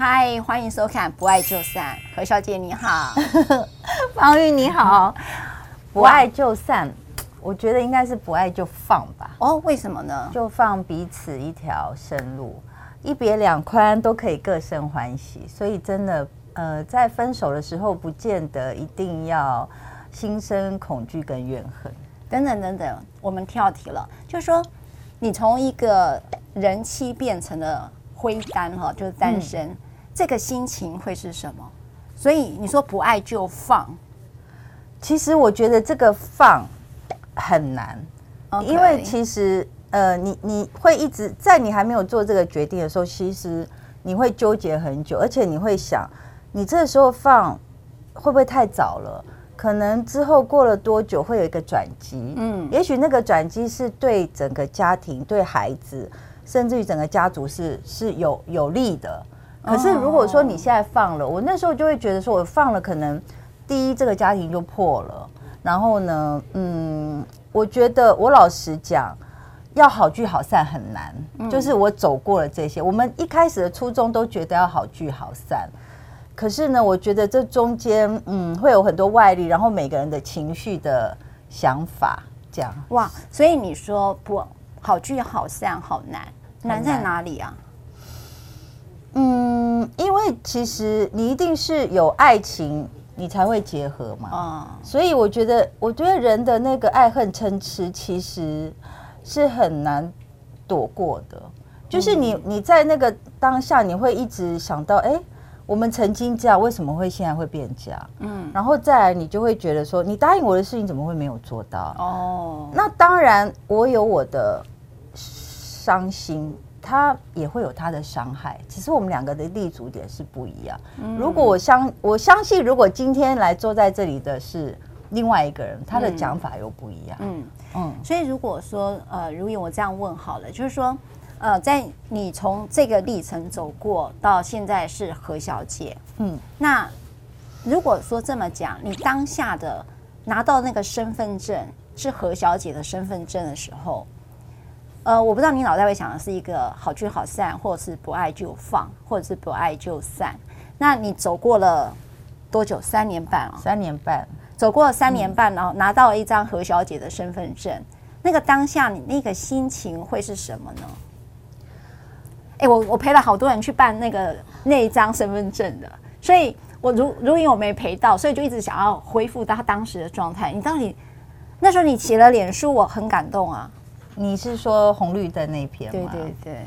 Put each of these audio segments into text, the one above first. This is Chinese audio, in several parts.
嗨，欢迎收看《不爱就散》，何小姐你好，方玉你好，不爱就散，我觉得应该是不爱就放吧。哦，为什么呢？就放彼此一条生路，一别两宽都可以各生欢喜。所以真的，呃，在分手的时候，不见得一定要心生恐惧跟怨恨。等等等等，我们跳题了，就是说，你从一个人妻变成了灰单哈，就是单身。嗯这个心情会是什么？所以你说不爱就放，其实我觉得这个放很难，Okay. 因为其实呃，你你会一直在你还没有做这个决定的时候，其实你会纠结很久，而且你会想，你这个时候放会不会太早了？可能之后过了多久会有一个转机？嗯，也许那个转机是对整个家庭、对孩子，甚至于整个家族是是有有利的。可是如果说你现在放了，我那时候就会觉得说，我放了可能第一这个家庭就破了，然后呢，嗯，我觉得我老实讲，要好聚好散很难。就是我走过了这些，我们一开始的初衷都觉得要好聚好散，可是呢，我觉得这中间嗯会有很多外力，然后每个人的情绪的想法这样。哇，所以你说不好聚好散好难，难在哪里啊？嗯，因为其实你一定是有爱情，你才会结合嘛。啊，所以我觉得，我觉得人的那个爱恨嗔痴，其实是很难躲过的。就是你你在那个当下，你会一直想到，哎，我们曾经这样，为什么会现在会变这样？嗯，然后再来，你就会觉得说，你答应我的事情怎么会没有做到？哦，那当然，我有我的伤心。他也会有他的伤害，只是我们两个的立足点是不一样。如果我相我相信，如果今天来坐在这里的是另外一个人，他的讲法又不一样。嗯嗯，所以如果说呃，如果我这样问好了，就是说呃，在你从这个历程走过到现在是何小姐，嗯，那如果说这么讲，你当下的拿到那个身份证是何小姐的身份证的时候。呃，我不知道你脑袋会想的是一个好聚好散，或者是不爱就放，或者是不爱就散。那你走过了多久？三年半哦？三年半，走过了三年半，然后拿到了一张何小姐的身份证。嗯、那个当下，你那个心情会是什么呢？哎、欸，我我陪了好多人去办那个那一张身份证的，所以我如如因我没陪到，所以就一直想要恢复到他当时的状态。你到底那时候你写了脸书，我很感动啊。你是说红绿灯那篇吗？对对对。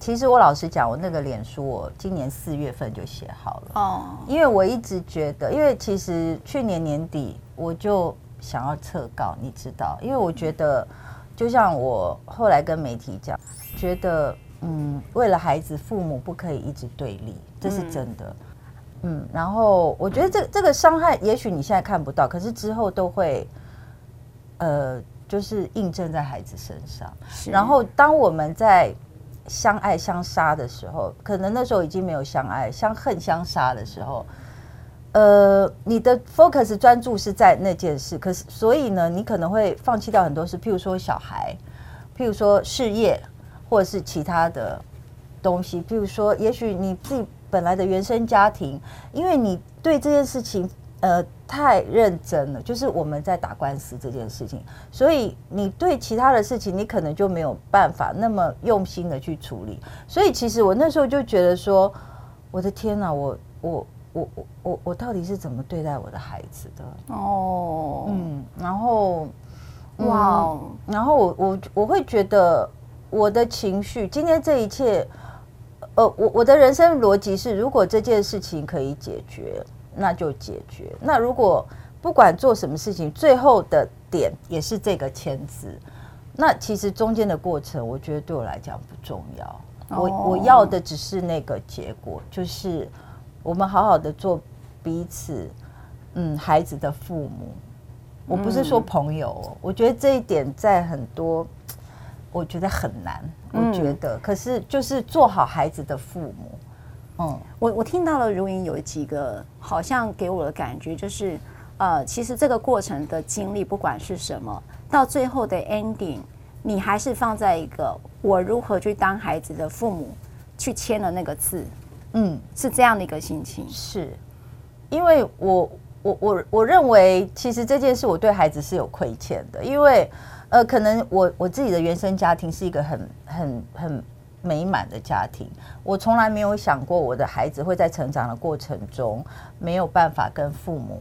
其实我老实讲，我那个脸书我今年四月份就写好了。哦。因为我一直觉得，因为其实去年年底我就想要撤稿，你知道，因为我觉得，就像我后来跟媒体讲，觉得嗯，为了孩子，父母不可以一直对立，这是真的。嗯。嗯，然后我觉得这这个伤害，也许你现在看不到，可是之后都会，呃。就是印证在孩子身上，然后当我们在相爱相杀的时候，可能那时候已经没有相爱，相恨相杀的时候，呃，你的 focus 专注是在那件事，可是所以呢，你可能会放弃掉很多事，譬如说小孩，譬如说事业，或者是其他的东西，譬如说，也许你自己本来的原生家庭，因为你对这件事情。呃，太认真了，就是我们在打官司这件事情，所以你对其他的事情，你可能就没有办法那么用心的去处理。所以其实我那时候就觉得说，我的天哪，我我我我我我到底是怎么对待我的孩子的？哦，嗯，然后，哇、嗯，然后我我我会觉得我的情绪，今天这一切，呃，我我的人生逻辑是，如果这件事情可以解决。那就解决。那如果不管做什么事情，最后的点也是这个签字，那其实中间的过程，我觉得对我来讲不重要。我我要的只是那个结果，就是我们好好的做彼此，嗯，孩子的父母。我不是说朋友，我觉得这一点在很多，我觉得很难。我觉得，可是就是做好孩子的父母。嗯，我我听到了如云有几个，好像给我的感觉就是，呃，其实这个过程的经历，不管是什么，到最后的 ending，你还是放在一个我如何去当孩子的父母去签了那个字，嗯，是这样的一个心情。是，因为我我我我认为，其实这件事我对孩子是有亏欠的，因为呃，可能我我自己的原生家庭是一个很很很美满的家庭，我从来没有想过我的孩子会在成长的过程中没有办法跟父母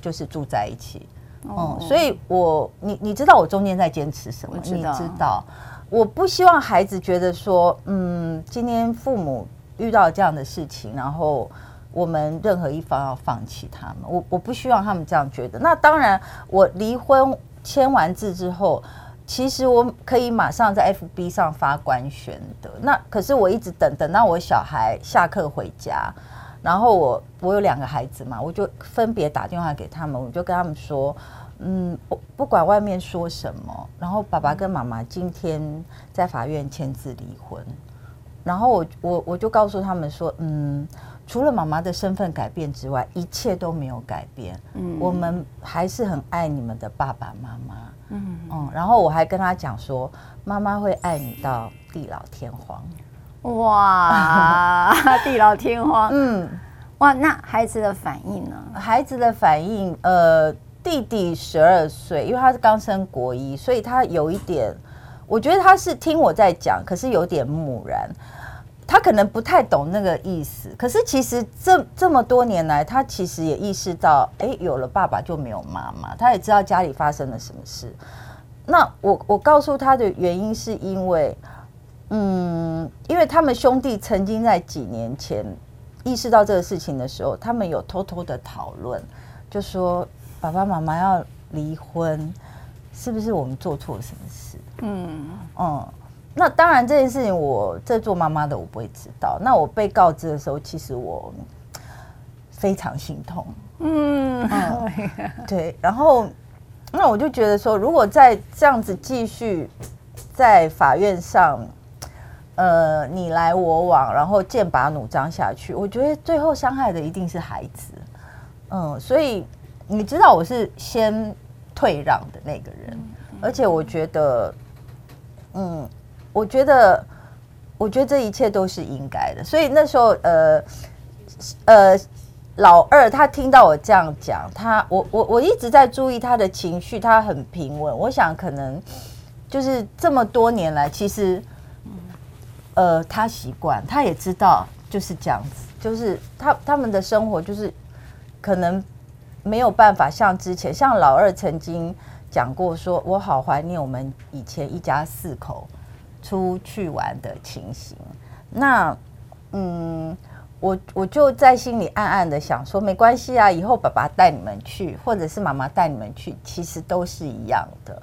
就是住在一起。哦、嗯，所以我你你知道我中间在坚持什么？知你知道，我不希望孩子觉得说，嗯，今天父母遇到这样的事情，然后我们任何一方要放弃他们，我我不希望他们这样觉得。那当然，我离婚签完字之后，其实我可以马上在 FB 上发官宣的。那可是我一直等等到我小孩下课回家。然后我我有两个孩子嘛，我就分别打电话给他们，我就跟他们说，嗯，不不管外面说什么，然后爸爸跟妈妈今天在法院签字离婚，然后我我我就告诉他们说，嗯，除了妈妈的身份改变之外，一切都没有改变，嗯，我们还是很爱你们的爸爸妈妈，嗯嗯，然后我还跟他讲说，妈妈会爱你到地老天荒。哇，地老天荒，嗯，哇，那孩子的反应呢？孩子的反应，呃，弟弟十二岁，因为他是刚升国一，所以他有一点，我觉得他是听我在讲，可是有点木然，他可能不太懂那个意思。可是其实这这么多年来，他其实也意识到，哎，有了爸爸就没有妈妈，他也知道家里发生了什么事。那我我告诉他的原因是因为。嗯，因为他们兄弟曾经在几年前意识到这个事情的时候，他们有偷偷的讨论，就说爸爸妈妈要离婚，是不是我们做错了什么事？嗯嗯，那当然这件事情我在做妈妈的我不会知道。那我被告知的时候，其实我非常心痛。嗯，嗯 对，然后那我就觉得说，如果再这样子继续在法院上。呃，你来我往，然后剑拔弩张下去，我觉得最后伤害的一定是孩子。嗯，所以你知道我是先退让的那个人，而且我觉得，嗯，我觉得，我觉得这一切都是应该的。所以那时候，呃，呃，老二他听到我这样讲，他我我我一直在注意他的情绪，他很平稳。我想可能就是这么多年来，其实。呃，他习惯，他也知道就是这样子，就是他他们的生活就是可能没有办法像之前，像老二曾经讲过说，我好怀念我们以前一家四口出去玩的情形。那嗯，我我就在心里暗暗的想说，没关系啊，以后爸爸带你们去，或者是妈妈带你们去，其实都是一样的，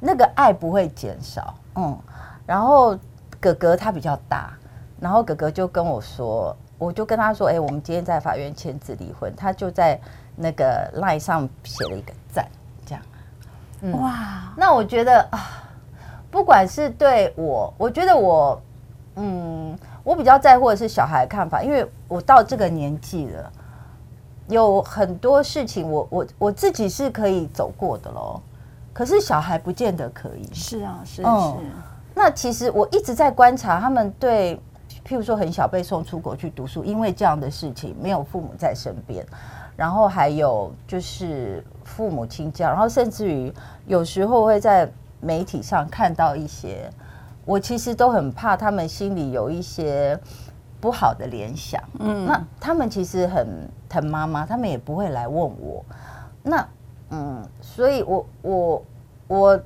那个爱不会减少。嗯，然后。哥哥他比较大，然后哥哥就跟我说，我就跟他说，哎，我们今天在法院签字离婚，他就在那个 line 上写了一个赞，这样。嗯、哇，那我觉得啊，不管是对我，我觉得我，嗯，我比较在乎的是小孩的看法，因为我到这个年纪了，有很多事情我我我自己是可以走过的喽，可是小孩不见得可以。是啊，是啊，是。那其实我一直在观察他们对，譬如说很小被送出国去读书，因为这样的事情没有父母在身边，然后还有就是父母亲教，然后甚至于有时候会在媒体上看到一些，我其实都很怕他们心里有一些不好的联想。嗯，那他们其实很疼妈妈，他们也不会来问我。那嗯，所以我我我。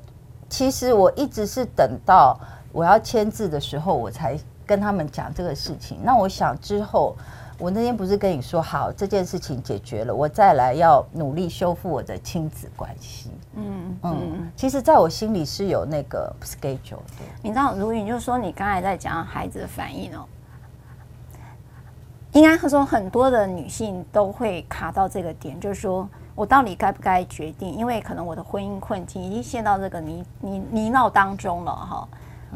其实我一直是等到我要签字的时候，我才跟他们讲这个事情。那我想之后，我那天不是跟你说好这件事情解决了，我再来要努力修复我的亲子关系。嗯嗯，其实在我心里是有那个 schedule 的。你知道，如云就是说，你刚才在讲孩子的反应哦，应该说很多的女性都会卡到这个点，就是说。我到底该不该决定？因为可能我的婚姻困境已经陷到这个泥泥泥淖当中了哈。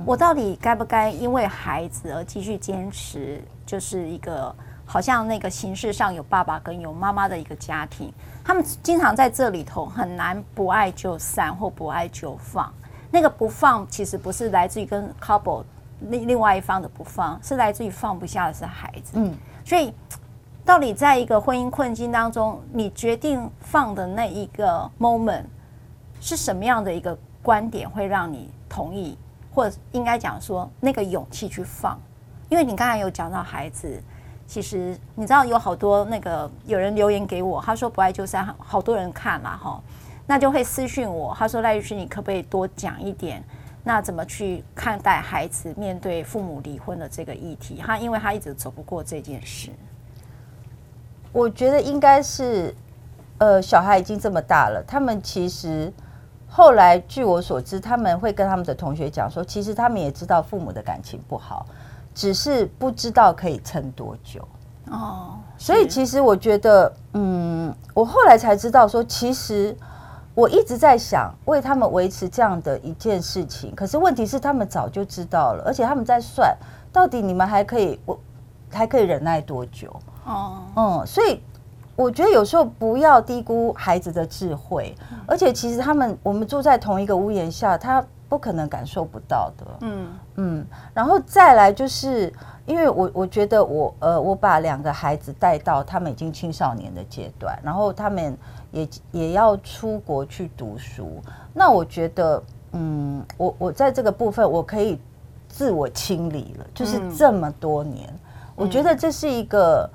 我到底该不该因为孩子而继续坚持？就是一个好像那个形式上有爸爸跟有妈妈的一个家庭，他们经常在这里头很难不爱就散或不爱就放。那个不放其实不是来自于跟 couple 另另外一方的不放，是来自于放不下的是孩子。嗯。所以，到底在一个婚姻困境当中，你决定放的那一个 moment 是什么样的一个观点，会让你同意，或者应该讲说那个勇气去放？因为你刚才有讲到孩子，其实你知道有好多那个有人留言给我，他说不爱就散，好多人看了哈，那就会私讯我，他说赖律师，你可不可以多讲一点？那怎么去看待孩子面对父母离婚的这个议题？他因为他一直走不过这件事，我觉得应该是，呃，小孩已经这么大了，他们其实后来据我所知，他们会跟他们的同学讲说，其实他们也知道父母的感情不好，只是不知道可以撑多久。哦，所以其实我觉得，嗯，我后来才知道说，其实。我一直在想为他们维持这样的一件事情，可是问题是他们早就知道了，而且他们在算到底你们还可以我还可以忍耐多久？哦，嗯，所以我觉得有时候不要低估孩子的智慧，而且其实他们我们住在同一个屋檐下，他不可能感受不到的。嗯嗯，然后再来就是因为我我觉得我呃我把两个孩子带到他们已经青少年的阶段，然后他们。也也要出国去读书，那我觉得，嗯，我我在这个部分我可以自我清理了，就是这么多年，嗯、我觉得这是一个，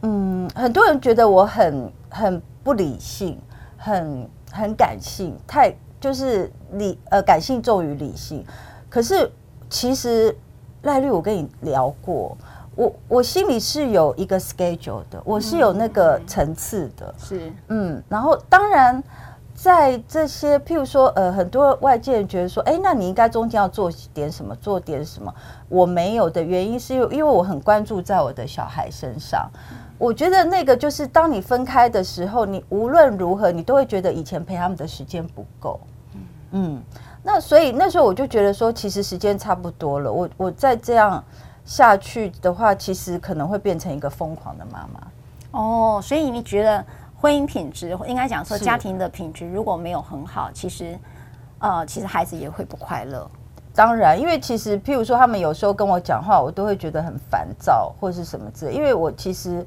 嗯，很多人觉得我很很不理性，很很感性，太就是理呃感性重于理性，可是其实赖律我跟你聊过。我我心里是有一个 schedule 的，我是有那个层次的，是。嗯，然后当然在这些譬如说呃，很多外界人觉得说，哎，那你应该中间要做点什么，做点什么，我没有的原因是因为因为我很关注在我的小孩身上，我觉得那个就是当你分开的时候，你无论如何你都会觉得以前陪他们的时间不够，嗯，那所以那时候我就觉得说，其实时间差不多了，我我再这样。下去的话，其实可能会变成一个疯狂的妈妈。哦，所以你觉得婚姻品质，应该讲说家庭的品质如果没有很好，其实，呃，其实孩子也会不快乐。当然，因为其实譬如说他们有时候跟我讲话，我都会觉得很烦躁或是什么之类。因为我其实，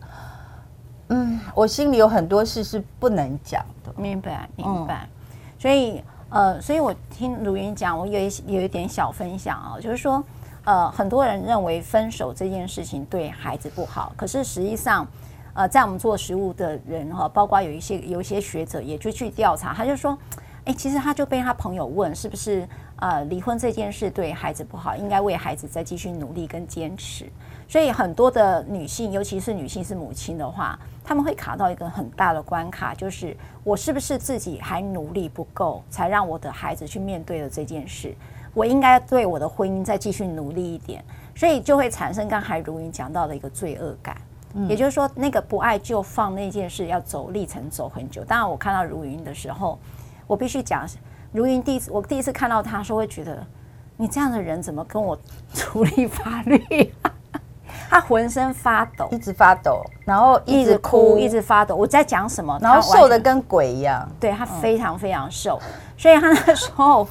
嗯，我心里有很多事是不能讲的。明白，明白。嗯、所以，呃，所以我听如云讲，我有一有一点小分享啊、哦，就是说。呃，很多人认为分手这件事情对孩子不好，可是实际上，呃，在我们做食物的人哈，包括有一些有一些学者也就去调查，他就说，哎，其实他就被他朋友问，是不是呃离婚这件事对孩子不好，应该为孩子再继续努力跟坚持。所以很多的女性，尤其是女性是母亲的话，他们会卡到一个很大的关卡，就是我是不是自己还努力不够，才让我的孩子去面对了这件事。我应该对我的婚姻再继续努力一点，所以就会产生刚才如云讲到的一个罪恶感。也就是说，那个不爱就放那件事要走历程走很久。当然，我看到如云的时候，我必须讲，如云第一次我第一次看到他说，会觉得你这样的人怎么跟我处理法律？他浑身发抖，一直发抖，然后一直哭，一直发抖。我在讲什么？然后瘦的跟鬼一样。对，他非常非常瘦，所以他那时候。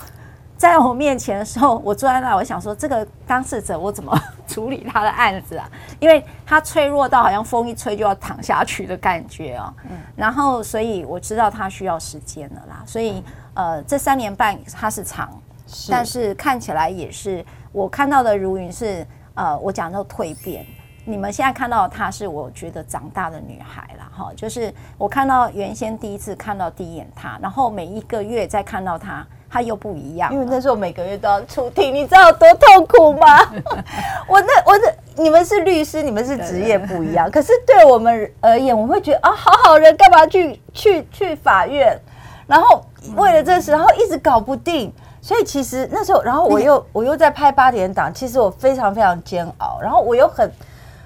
在我面前的时候，我坐在那，我想说，这个当事者我怎么处理他的案子啊？因为他脆弱到好像风一吹就要躺下去的感觉哦。嗯。然后，所以我知道他需要时间了啦。所以，呃，这三年半他是长，是，但是看起来也是我看到的如云是呃，我讲到蜕变。你们现在看到的她是我觉得长大的女孩了哈。就是我看到原先第一次看到第一眼她，然后每一个月再看到她。他又不一样，因为那时候每个月都要出庭，你知道有多痛苦吗？我那我那你们是律师，你们是职业不一样，可是对我们而言，我会觉得啊，好好人干嘛去去去法院？然后为了这事，然后一直搞不定，所以其实那时候，然后我又我又在拍八点档，其实我非常非常煎熬，然后我又很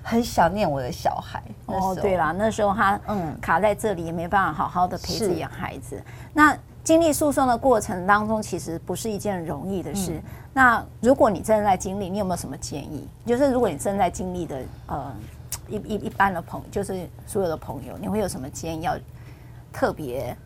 很想念我的小孩。哦，对啦，那时候他嗯卡在这里，也没办法好好的陪自己的孩子。那。经历诉讼的过程当中，其实不是一件容易的事。嗯、那如果你正在经历，你有没有什么建议？就是如果你正在经历的，呃，一一一般的朋友，就是所有的朋友，你会有什么建议？要特别，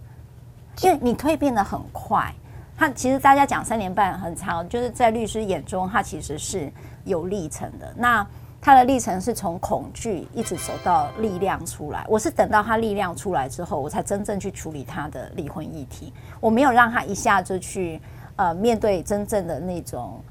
因为你蜕变的很快。他其实大家讲三年半很长，就是在律师眼中，他其实是有历程的。那他的历程是从恐惧一直走到力量出来。我是等到他力量出来之后，我才真正去处理他的离婚议题。我没有让他一下就去呃面对真正的那种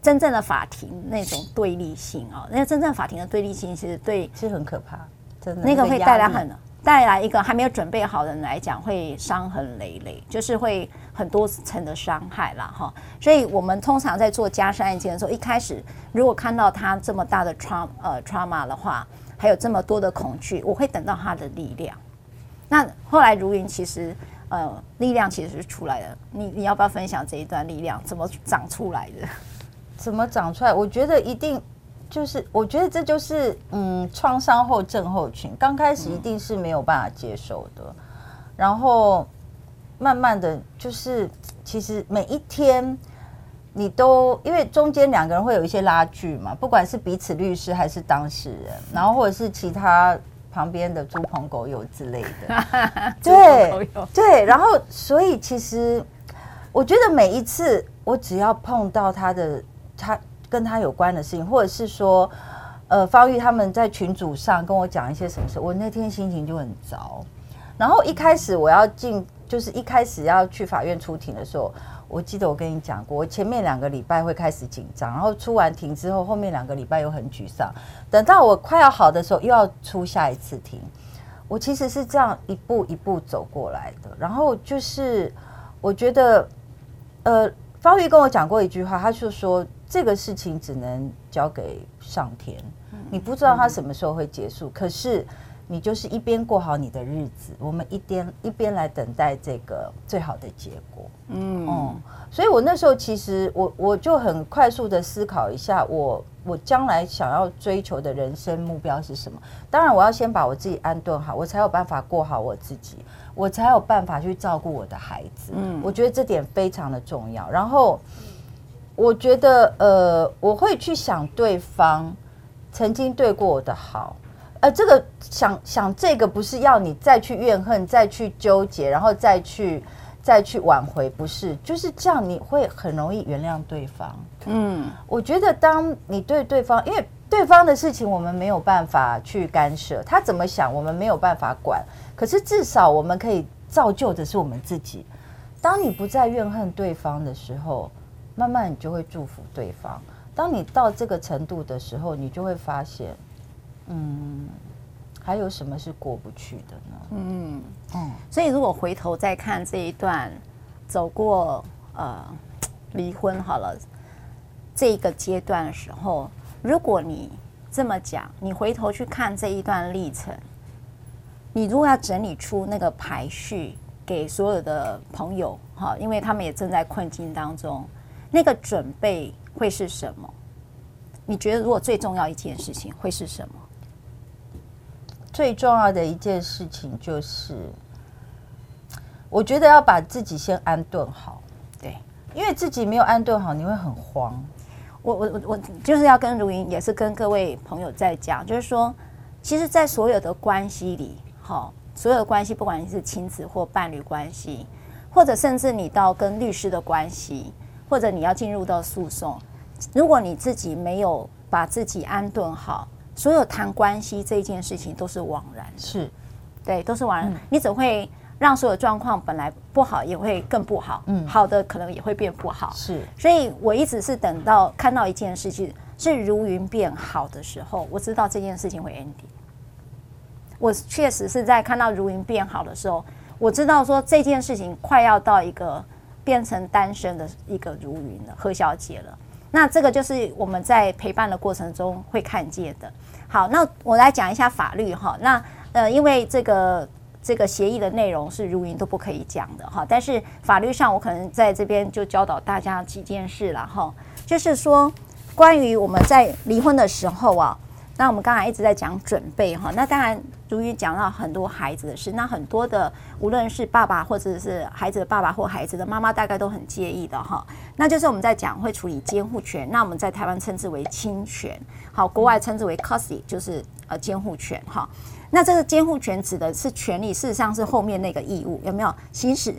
真正的法庭那种对立性啊。那真正法庭的对立性其实对是很可怕，真的那个会带来很带来一个还没有准备好的人来讲会伤痕累累，就是会。很多层的伤害了哈，所以我们通常在做家事案件的时候，一开始如果看到他这么大的 trauma 呃 trauma 的话，还有这么多的恐惧，我会等到他的力量。那后来如云其实呃力量其实是出来的，你你要不要分享这一段力量怎么长出来的？怎么长出来？我觉得一定就是，我觉得这就是嗯创伤后症候群，刚开始一定是没有办法接受的，嗯、然后。慢慢的就是，其实每一天你都因为中间两个人会有一些拉锯嘛，不管是彼此律师还是当事人，然后或者是其他旁边的猪朋狗友之类的，对对，然后所以其实我觉得每一次我只要碰到他的他跟他有关的事情，或者是说呃方玉他们在群组上跟我讲一些什么事，我那天心情就很糟。然后一开始我要进。就是一开始要去法院出庭的时候，我记得我跟你讲过，我前面两个礼拜会开始紧张，然后出完庭之后，后面两个礼拜又很沮丧。等到我快要好的时候，又要出下一次庭。我其实是这样一步一步走过来的。然后就是我觉得，呃，方玉跟我讲过一句话，他就说这个事情只能交给上天，你不知道他什么时候会结束，可是。你就是一边过好你的日子，我们一边一边来等待这个最好的结果。嗯，哦，所以我那时候其实我我就很快速的思考一下我，我我将来想要追求的人生目标是什么？当然，我要先把我自己安顿好，我才有办法过好我自己，我才有办法去照顾我的孩子。嗯，我觉得这点非常的重要。然后，我觉得呃，我会去想对方曾经对过我的好。呃，这个想想这个不是要你再去怨恨，再去纠结，然后再去再去挽回，不是，就是这样，你会很容易原谅对方。嗯，我觉得当你对对方，因为对方的事情我们没有办法去干涉，他怎么想我们没有办法管，可是至少我们可以造就的是我们自己。当你不再怨恨对方的时候，慢慢你就会祝福对方。当你到这个程度的时候，你就会发现。嗯，还有什么是过不去的呢？嗯嗯，所以如果回头再看这一段走过呃离婚好了这一个阶段的时候，如果你这么讲，你回头去看这一段历程，你如果要整理出那个排序给所有的朋友哈，因为他们也正在困境当中，那个准备会是什么？你觉得如果最重要一件事情会是什么？最重要的一件事情就是，我觉得要把自己先安顿好。对，因为自己没有安顿好，你会很慌。我我我我就是要跟如云，也是跟各位朋友在讲，就是说，其实，在所有的关系里，好，所有的关系，不管你是亲子或伴侣关系，或者甚至你到跟律师的关系，或者你要进入到诉讼，如果你自己没有把自己安顿好。所有谈关系这件事情都是枉然，是，对，都是枉然。嗯、你只会让所有状况本来不好也会更不好，嗯，好的可能也会变不好，是。所以我一直是等到看到一件事情是如云变好的时候，我知道这件事情会 ending。我确实是在看到如云变好的时候，我知道说这件事情快要到一个变成单身的一个如云了，何小姐了。那这个就是我们在陪伴的过程中会看见的。好，那我来讲一下法律哈。那呃，因为这个这个协议的内容是如云都不可以讲的哈。但是法律上，我可能在这边就教导大家几件事了哈。就是说，关于我们在离婚的时候啊。那我们刚才一直在讲准备哈，那当然如云讲到很多孩子的事，那很多的无论是爸爸或者是孩子的爸爸或孩子的妈妈，大概都很介意的哈。那就是我们在讲会处理监护权，那我们在台湾称之为侵权，好，国外称之为 custody，就是呃监护权哈。那这个监护权指的是权利，事实上是后面那个义务，有没有行使？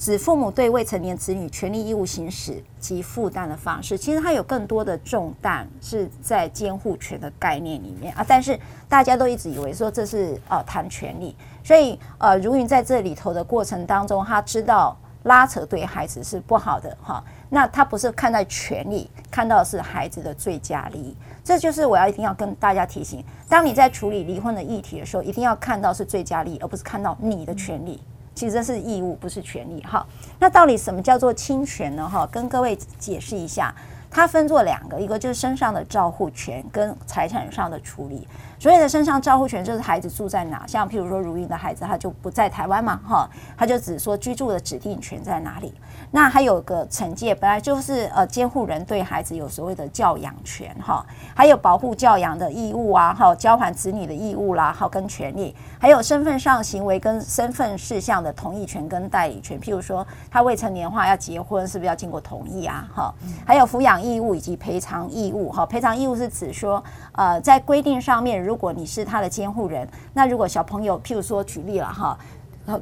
指父母对未成年子女权利义务行使及负担的方式，其实它有更多的重担是在监护权的概念里面啊。但是大家都一直以为说这是呃谈权利，所以呃如云在这里头的过程当中，他知道拉扯对孩子是不好的哈。那他不是看待权利，看到是孩子的最佳利益。这就是我要一定要跟大家提醒：当你在处理离婚的议题的时候，一定要看到是最佳利益，而不是看到你的权利。其实这是义务，不是权利。哈，那到底什么叫做侵权呢？哈，跟各位解释一下，它分作两个，一个就是身上的照护权跟财产上的处理。所谓的身上照护权，就是孩子住在哪，像譬如说如云的孩子，他就不在台湾嘛，哈，他就只说居住的指定权在哪里。那还有个惩戒，本来就是呃监护人对孩子有所谓的教养权，哈，还有保护教养的义务啊，哈，交还子女的义务啦，哈跟权利，还有身份上行为跟身份事项的同意权跟代理权，譬如说他未成年的话要结婚，是不是要经过同意啊？哈，还有抚养义务以及赔偿义务，哈，赔偿义务是指说呃在规定上面。如果你是他的监护人，那如果小朋友，譬如说举例了哈，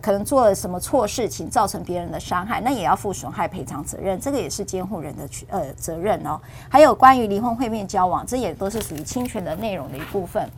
可能做了什么错事情，造成别人的伤害，那也要负损害赔偿责任，这个也是监护人的呃责任哦。还有关于离婚会面交往，这也都是属于侵权的内容的一部分。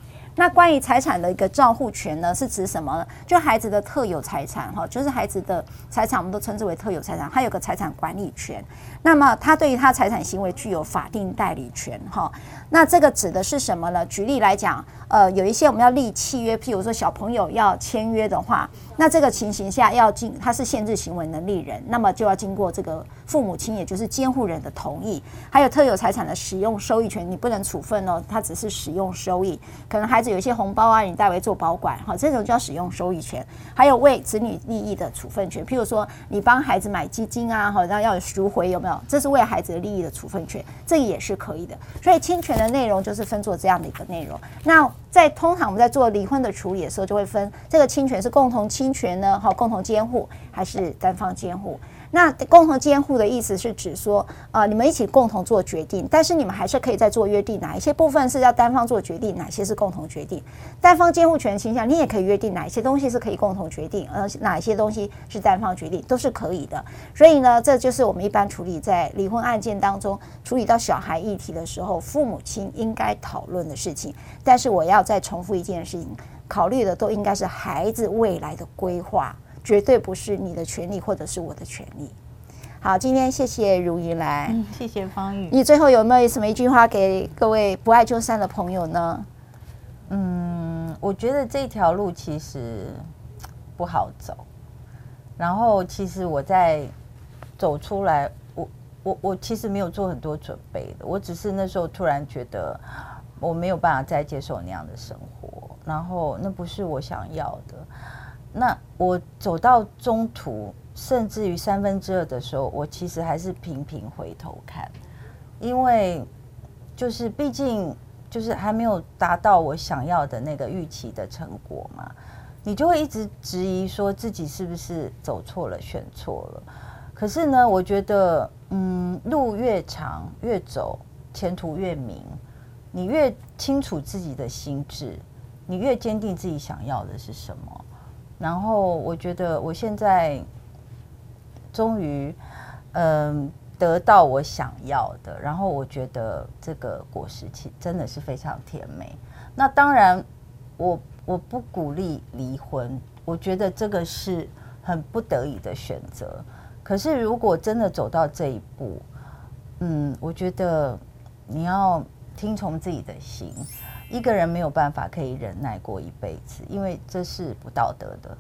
那关于财产的一个照护权呢，是指什么呢？就孩子的特有财产哈，就是孩子的财产，我们都称之为特有财产，他有个财产管理权。那么他对于他财产行为具有法定代理权哈。那这个指的是什么呢？举例来讲，呃，有一些我们要立契约，譬如说小朋友要签约的话，那这个情形下要经他是限制行为能力人，那么就要经过这个父母亲，也就是监护人的同意。还有特有财产的使用收益权，你不能处分哦，他只是使用收益。可能孩子有一些红包啊，你代为做保管，哈，这种叫使用收益权。还有为子女利益的处分权，譬如说你帮孩子买基金啊，好像要赎回，有没有？这是为孩子的利益的处分权，这也是可以的。所以侵权的内容就是分作这样的一个内容。那在通常我们在做离婚的处理的时候，就会分这个侵权是共同侵权呢，哈，共同监护还是单方监护？那共同监护的意思是指说，呃，你们一起共同做决定，但是你们还是可以再做约定，哪一些部分是要单方做决定，哪些是共同决定。单方监护权倾向，你也可以约定哪一些东西是可以共同决定，呃，哪一些东西是单方决定，都是可以的。所以呢，这就是我们一般处理在离婚案件当中，处理到小孩议题的时候，父母亲应该讨论的事情。但是我要再重复一件事情，考虑的都应该是孩子未来的规划。绝对不是你的权利，或者是我的权利。好，今天谢谢如云来，嗯，谢谢方宇。你最后有没有什么一句话给各位不爱就散的朋友呢？嗯，我觉得这条路其实不好走。然后，其实我在走出来，我我我其实没有做很多准备的，我只是那时候突然觉得我没有办法再接受那样的生活，然后那不是我想要的。那我走到中途，甚至于三分之二的时候，我其实还是频频回头看，因为就是毕竟就是还没有达到我想要的那个预期的成果嘛，你就会一直质疑说自己是不是走错了、选错了。可是呢，我觉得，嗯，路越长越走，前途越明。你越清楚自己的心智，你越坚定自己想要的是什么。然后我觉得我现在终于嗯得到我想要的，然后我觉得这个果实其真的是非常甜美。那当然我我不鼓励离婚，我觉得这个是很不得已的选择。可是如果真的走到这一步，嗯，我觉得你要听从自己的心。一个人没有办法可以忍耐过一辈子，因为这是不道德的，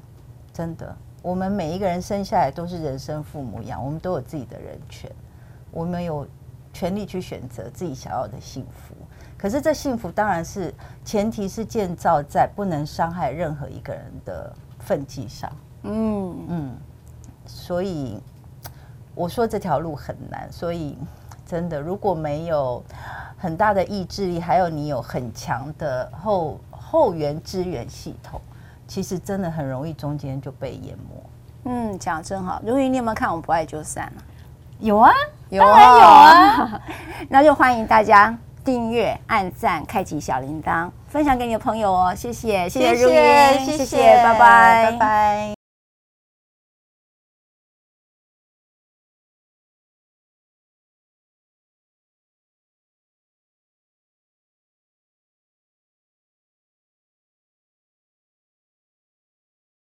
真的。我们每一个人生下来都是人生父母养，我们都有自己的人权，我们有权利去选择自己想要的幸福。可是这幸福当然是前提是建造在不能伤害任何一个人的份际上。嗯嗯，所以我说这条路很难，所以真的如果没有。很大的意志力，还有你有很强的后后援支援系统，其实真的很容易中间就被淹没。嗯，讲得真好。如云，你有没有看我们不爱就散了？有啊，有啊，有啊。那就欢迎大家订阅、按赞、开启小铃铛，分享给你的朋友哦。谢谢，谢谢如云，谢谢，拜拜，拜拜。